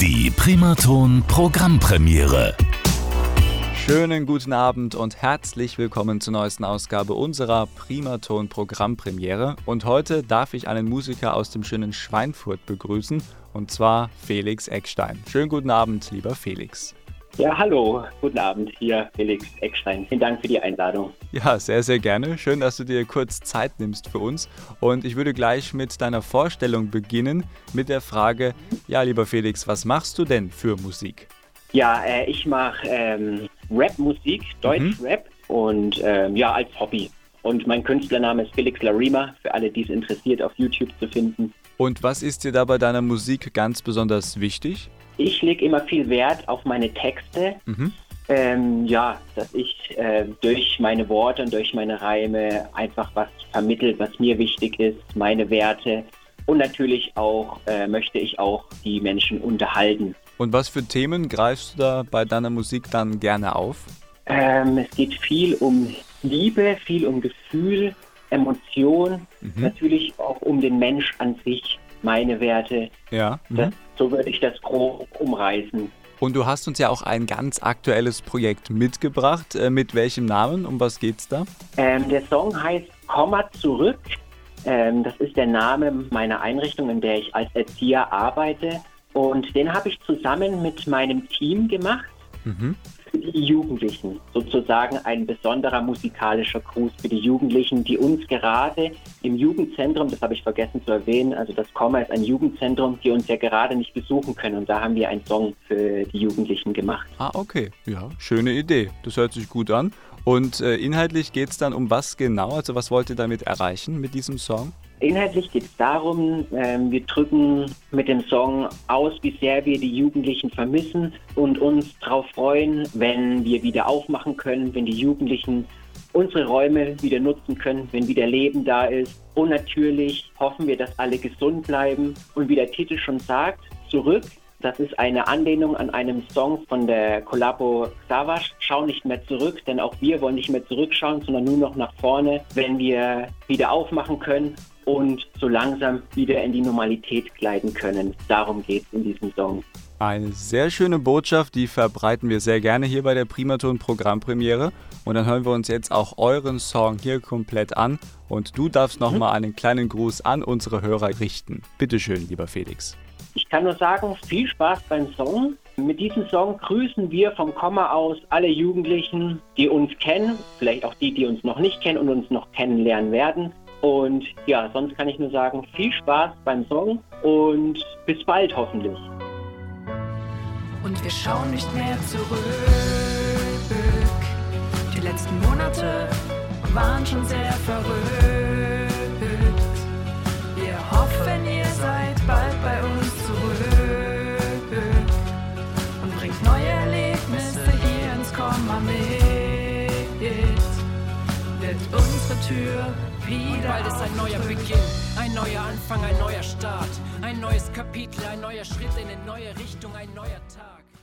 Die Primaton Programmpremiere. Schönen guten Abend und herzlich willkommen zur neuesten Ausgabe unserer Primaton Programmpremiere. Und heute darf ich einen Musiker aus dem schönen Schweinfurt begrüßen, und zwar Felix Eckstein. Schönen guten Abend, lieber Felix. Ja, hallo, guten Abend, hier Felix Eckstein. Vielen Dank für die Einladung. Ja, sehr, sehr gerne. Schön, dass du dir kurz Zeit nimmst für uns. Und ich würde gleich mit deiner Vorstellung beginnen, mit der Frage, ja, lieber Felix, was machst du denn für Musik? Ja, äh, ich mache ähm, Rap-Musik, Deutsch-Rap mhm. und ähm, ja, als Hobby. Und mein Künstlername ist Felix Larima, für alle, die es interessiert, auf YouTube zu finden. Und was ist dir da bei deiner Musik ganz besonders wichtig? Ich lege immer viel Wert auf meine Texte. Mhm. Ähm, ja, dass ich äh, durch meine Worte und durch meine Reime einfach was vermittelt, was mir wichtig ist, meine Werte. Und natürlich auch äh, möchte ich auch die Menschen unterhalten. Und was für Themen greifst du da bei deiner Musik dann gerne auf? Ähm, es geht viel um Liebe, viel um Gefühl, Emotion, mhm. natürlich auch um den Mensch an sich, meine Werte. Ja. Mhm. Das, so würde ich das grob umreißen. Und du hast uns ja auch ein ganz aktuelles Projekt mitgebracht. Äh, mit welchem Namen? Um was geht's da? Ähm, der Song heißt Komma zurück. Ähm, das ist der Name meiner Einrichtung, in der ich als Erzieher arbeite. Und den habe ich zusammen mit meinem Team gemacht. Mhm die Jugendlichen. Sozusagen ein besonderer musikalischer Gruß für die Jugendlichen, die uns gerade im Jugendzentrum, das habe ich vergessen zu erwähnen, also das Komma ist ein Jugendzentrum, die uns ja gerade nicht besuchen können. Und da haben wir einen Song für die Jugendlichen gemacht. Ah, okay. Ja, schöne Idee. Das hört sich gut an. Und äh, inhaltlich geht es dann um was genau? Also was wollt ihr damit erreichen mit diesem Song? Inhaltlich geht es darum, äh, wir drücken mit dem Song aus, wie sehr wir die Jugendlichen vermissen und uns darauf freuen, wenn wir wieder aufmachen können, wenn die Jugendlichen unsere Räume wieder nutzen können, wenn wieder Leben da ist. Und natürlich hoffen wir, dass alle gesund bleiben. Und wie der Titel schon sagt, zurück. Das ist eine Anlehnung an einen Song von der Collabo Savage. Schau nicht mehr zurück, denn auch wir wollen nicht mehr zurückschauen, sondern nur noch nach vorne, wenn wir wieder aufmachen können und so langsam wieder in die Normalität gleiten können. Darum geht es in diesem Song. Eine sehr schöne Botschaft, die verbreiten wir sehr gerne hier bei der Primaton Programmpremiere. Und dann hören wir uns jetzt auch euren Song hier komplett an. Und du darfst nochmal mhm. einen kleinen Gruß an unsere Hörer richten. Bitte schön, lieber Felix. Ich kann nur sagen, viel Spaß beim Song. Mit diesem Song grüßen wir vom Komma aus alle Jugendlichen, die uns kennen, vielleicht auch die, die uns noch nicht kennen und uns noch kennenlernen werden. Und ja, sonst kann ich nur sagen, viel Spaß beim Song und bis bald hoffentlich. Und wir schauen nicht mehr zurück. Die letzten Monate waren schon sehr verrückt. Unsere Tür wieder. Bald ist ein neuer Beginn, ein neuer Anfang, ein neuer Start, ein neues Kapitel, ein neuer Schritt in eine neue Richtung, ein neuer Tag.